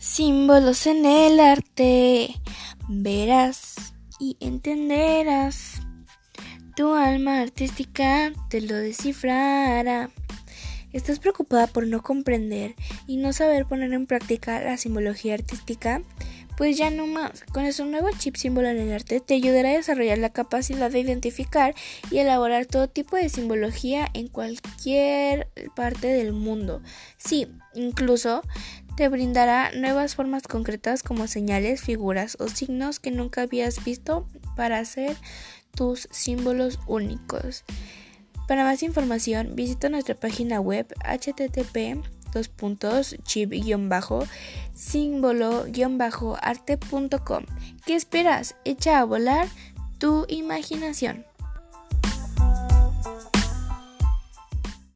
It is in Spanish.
Símbolos en el arte, verás y entenderás. Tu alma artística te lo descifrará. ¿Estás preocupada por no comprender y no saber poner en práctica la simbología artística? Pues ya no más. Con nuestro nuevo chip símbolo en el arte te ayudará a desarrollar la capacidad de identificar y elaborar todo tipo de simbología en cualquier parte del mundo. Sí, incluso te brindará nuevas formas concretas como señales, figuras o signos que nunca habías visto para hacer tus símbolos únicos. Para más información, visita nuestra página web http dos puntos chip bajo símbolo bajo arte.com. ¿Qué esperas? Echa a volar tu imaginación.